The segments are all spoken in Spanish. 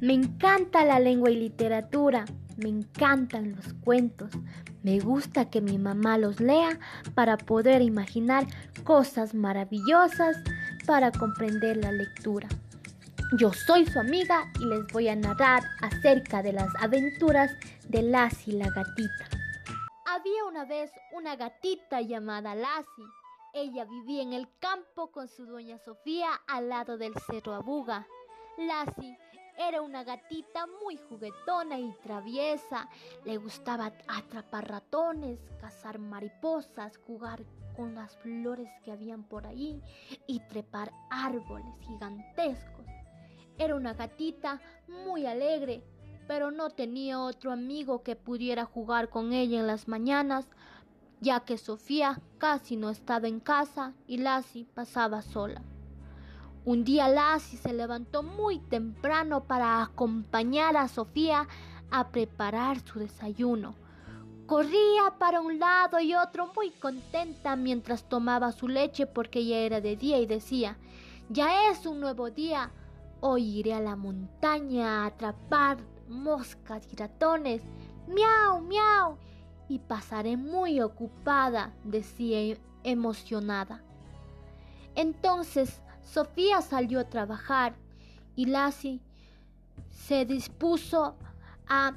Me encanta la lengua y literatura, me encantan los cuentos, me gusta que mi mamá los lea para poder imaginar cosas maravillosas para comprender la lectura. Yo soy su amiga y les voy a narrar acerca de las aventuras de Lassie la gatita. Había una vez una gatita llamada Lassie. Ella vivía en el campo con su dueña Sofía al lado del cerro Abuga. Lassie era una gatita muy juguetona y traviesa. Le gustaba atrapar ratones, cazar mariposas, jugar con las flores que habían por ahí y trepar árboles gigantescos. Era una gatita muy alegre, pero no tenía otro amigo que pudiera jugar con ella en las mañanas, ya que Sofía casi no estaba en casa y Lassie pasaba sola. Un día Lassie se levantó muy temprano para acompañar a Sofía a preparar su desayuno. Corría para un lado y otro muy contenta mientras tomaba su leche porque ya era de día y decía, ya es un nuevo día, hoy iré a la montaña a atrapar moscas y ratones, miau, miau, y pasaré muy ocupada, decía emocionada. Entonces Sofía salió a trabajar y Lassie se dispuso a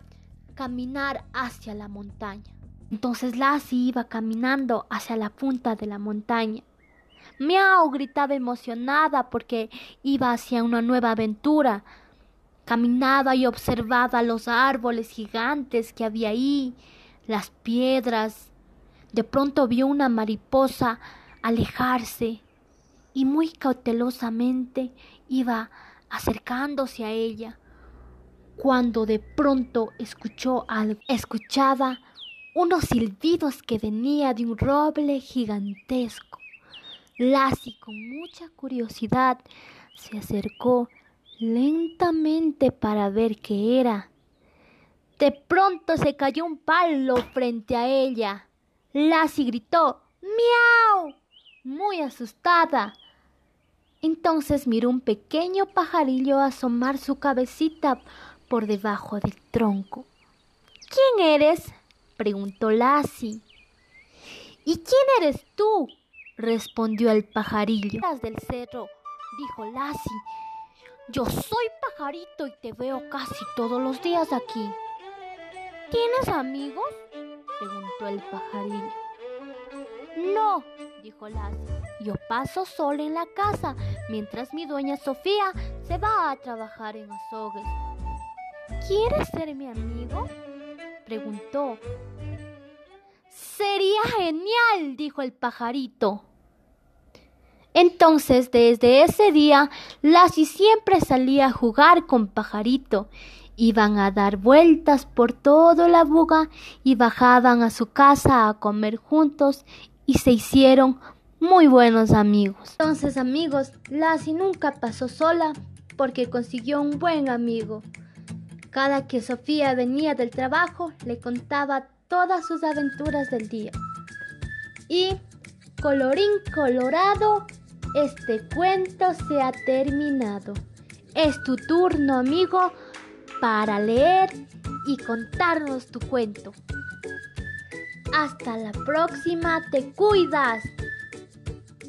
caminar hacia la montaña. Entonces Lassie iba caminando hacia la punta de la montaña. Miau gritaba emocionada porque iba hacia una nueva aventura. Caminaba y observaba los árboles gigantes que había ahí, las piedras. De pronto vio una mariposa alejarse y muy cautelosamente iba acercándose a ella cuando de pronto escuchó. Escuchaba unos silbidos que venía de un roble gigantesco. Lassie, con mucha curiosidad, se acercó lentamente para ver qué era. De pronto se cayó un palo frente a ella. Lassie gritó ¡Miau! muy asustada. Entonces miró un pequeño pajarillo asomar su cabecita por debajo del tronco. ¿Quién eres? preguntó Lassie. ¿Y quién eres tú? respondió el pajarillo. del cerro, dijo Lassie. Yo soy pajarito y te veo casi todos los días aquí. ¿Tienes amigos? preguntó el pajarillo. No, dijo Lassie. Yo paso sola en la casa mientras mi dueña Sofía se va a trabajar en azogues. ¿Quieres ser mi amigo? preguntó. Sería genial, dijo el pajarito. Entonces, desde ese día, Lassie siempre salía a jugar con Pajarito. Iban a dar vueltas por toda la buga y bajaban a su casa a comer juntos y se hicieron muy buenos amigos. Entonces amigos, Lassie nunca pasó sola porque consiguió un buen amigo. Cada que Sofía venía del trabajo le contaba todas sus aventuras del día. Y colorín colorado, este cuento se ha terminado. Es tu turno, amigo, para leer y contarnos tu cuento. Hasta la próxima, te cuidas.